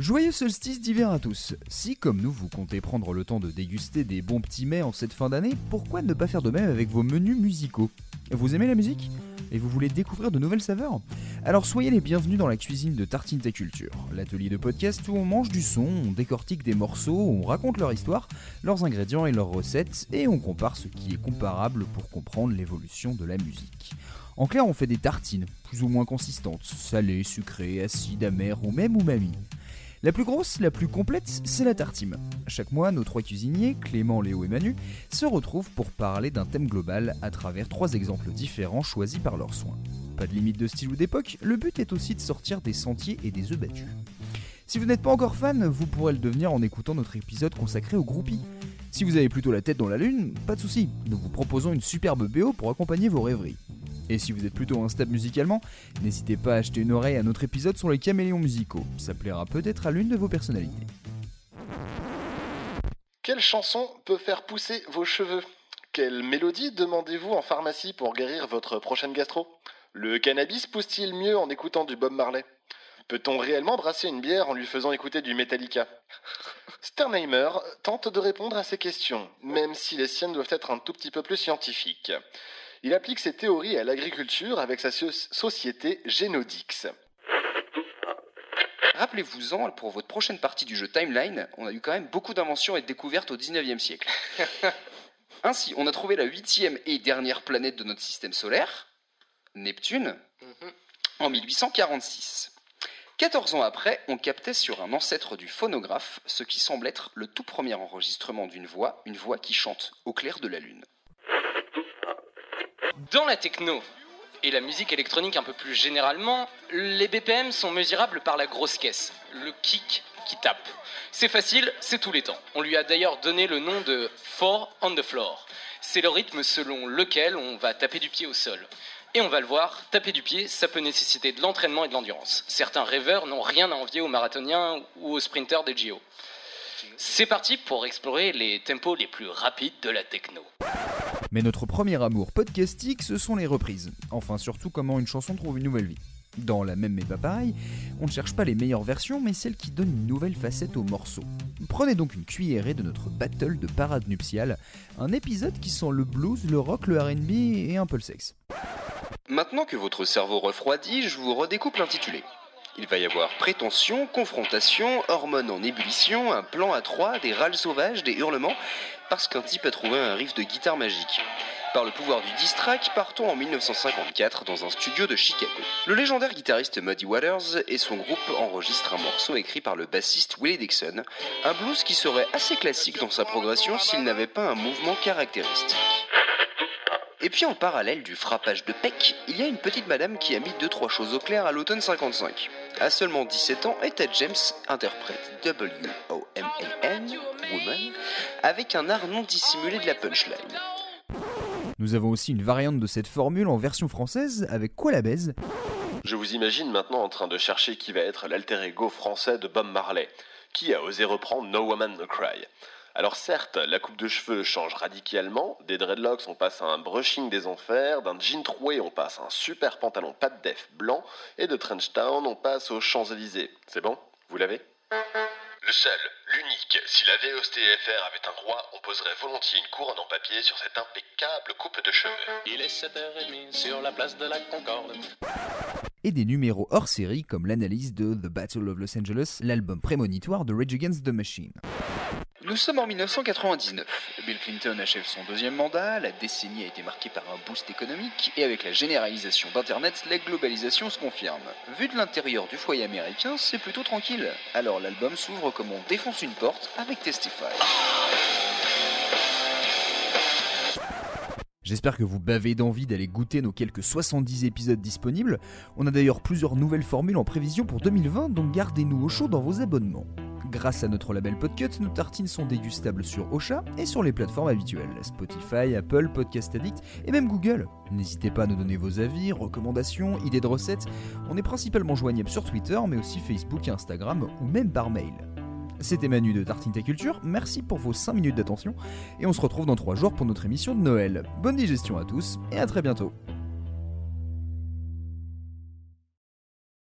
Joyeux solstice d'hiver à tous. Si, comme nous, vous comptez prendre le temps de déguster des bons petits mets en cette fin d'année, pourquoi ne pas faire de même avec vos menus musicaux? Vous aimez la musique? Et vous voulez découvrir de nouvelles saveurs? Alors soyez les bienvenus dans la cuisine de Tartine Ta Culture, l'atelier de podcast où on mange du son, on décortique des morceaux, on raconte leur histoire, leurs ingrédients et leurs recettes, et on compare ce qui est comparable pour comprendre l'évolution de la musique. En clair, on fait des tartines, plus ou moins consistantes, salées, sucrées, acides, amères ou même umami. La plus grosse, la plus complète, c'est la tartime. Chaque mois, nos trois cuisiniers, Clément, Léo et Manu, se retrouvent pour parler d'un thème global à travers trois exemples différents choisis par leurs soins. Pas de limite de style ou d'époque, le but est aussi de sortir des sentiers et des œufs battus. Si vous n'êtes pas encore fan, vous pourrez le devenir en écoutant notre épisode consacré aux groupies. Si vous avez plutôt la tête dans la lune, pas de souci, nous vous proposons une superbe BO pour accompagner vos rêveries. Et si vous êtes plutôt instable musicalement, n'hésitez pas à acheter une oreille à notre épisode sur les caméléons musicaux. Ça plaira peut-être à l'une de vos personnalités. Quelle chanson peut faire pousser vos cheveux? Quelle mélodie demandez-vous en pharmacie pour guérir votre prochaine gastro? Le cannabis pousse-t-il mieux en écoutant du Bob Marley? Peut-on réellement brasser une bière en lui faisant écouter du Metallica? Sternheimer tente de répondre à ces questions, même si les siennes doivent être un tout petit peu plus scientifiques. Il applique ses théories à l'agriculture avec sa société Genodix. Rappelez-vous-en, pour votre prochaine partie du jeu Timeline, on a eu quand même beaucoup d'inventions et de découvertes au 19e siècle. Ainsi, on a trouvé la huitième et dernière planète de notre système solaire, Neptune, mhm. en 1846. 14 ans après, on captait sur un ancêtre du phonographe ce qui semble être le tout premier enregistrement d'une voix, une voix qui chante au clair de la lune. Dans la techno et la musique électronique un peu plus généralement, les BPM sont mesurables par la grosse caisse, le kick qui tape. C'est facile, c'est tous les temps. On lui a d'ailleurs donné le nom de Four on the Floor. C'est le rythme selon lequel on va taper du pied au sol. Et on va le voir, taper du pied, ça peut nécessiter de l'entraînement et de l'endurance. Certains rêveurs n'ont rien à envier aux marathoniens ou aux sprinteurs des JO. C'est parti pour explorer les tempos les plus rapides de la techno. Mais notre premier amour podcastique, ce sont les reprises. Enfin, surtout comment une chanson trouve une nouvelle vie. Dans la même mais pas pareil, on ne cherche pas les meilleures versions, mais celles qui donnent une nouvelle facette au morceau. Prenez donc une cuillerée de notre battle de parade nuptiale, un épisode qui sent le blues, le rock, le RB et un peu le sexe. Maintenant que votre cerveau refroidit, je vous redécoupe l'intitulé. Il va y avoir prétention, confrontation, hormones en ébullition, un plan à trois, des râles sauvages, des hurlements, parce qu'un type a trouvé un riff de guitare magique. Par le pouvoir du distrack, partons en 1954 dans un studio de Chicago. Le légendaire guitariste Muddy Waters et son groupe enregistrent un morceau écrit par le bassiste Willie Dixon, un blues qui serait assez classique dans sa progression s'il n'avait pas un mouvement caractéristique. Et puis en parallèle du frappage de Peck, il y a une petite madame qui a mis deux trois choses au clair à l'automne 55. À seulement 17 ans, Etta James interprète W-O-M-A-N, Woman, avec un art non dissimulé de la punchline. Nous avons aussi une variante de cette formule en version française avec Quoi la baise Je vous imagine maintenant en train de chercher qui va être l'alter ego français de Bob Marley, qui a osé reprendre No Woman No Cry. Alors certes, la coupe de cheveux change radicalement, des dreadlocks on passe à un brushing des enfers, d'un jean troué on passe à un super pantalon pas de def blanc, et de Trench Town on passe aux Champs-Élysées. C'est bon? Vous l'avez? Le seul, l'unique, si la VOSTFR avait un roi, on poserait volontiers une couronne en papier sur cette impeccable coupe de cheveux. Il est 7h30 sur la place de la Concorde et des numéros hors série comme l'analyse de The Battle of Los Angeles, l'album prémonitoire de Rage Against the Machine. Nous sommes en 1999. Bill Clinton achève son deuxième mandat, la décennie a été marquée par un boost économique, et avec la généralisation d'Internet, la globalisation se confirme. Vu de l'intérieur du foyer américain, c'est plutôt tranquille. Alors l'album s'ouvre comme on défonce une porte avec Testify. J'espère que vous bavez d'envie d'aller goûter nos quelques 70 épisodes disponibles. On a d'ailleurs plusieurs nouvelles formules en prévision pour 2020, donc gardez-nous au chaud dans vos abonnements. Grâce à notre label Podcut, nos tartines sont dégustables sur Ocha et sur les plateformes habituelles, Spotify, Apple, Podcast Addict et même Google. N'hésitez pas à nous donner vos avis, recommandations, idées de recettes. On est principalement joignable sur Twitter, mais aussi Facebook et Instagram, ou même par mail. C'était Manu de Tartine Ta Culture, merci pour vos 5 minutes d'attention, et on se retrouve dans 3 jours pour notre émission de Noël. Bonne digestion à tous, et à très bientôt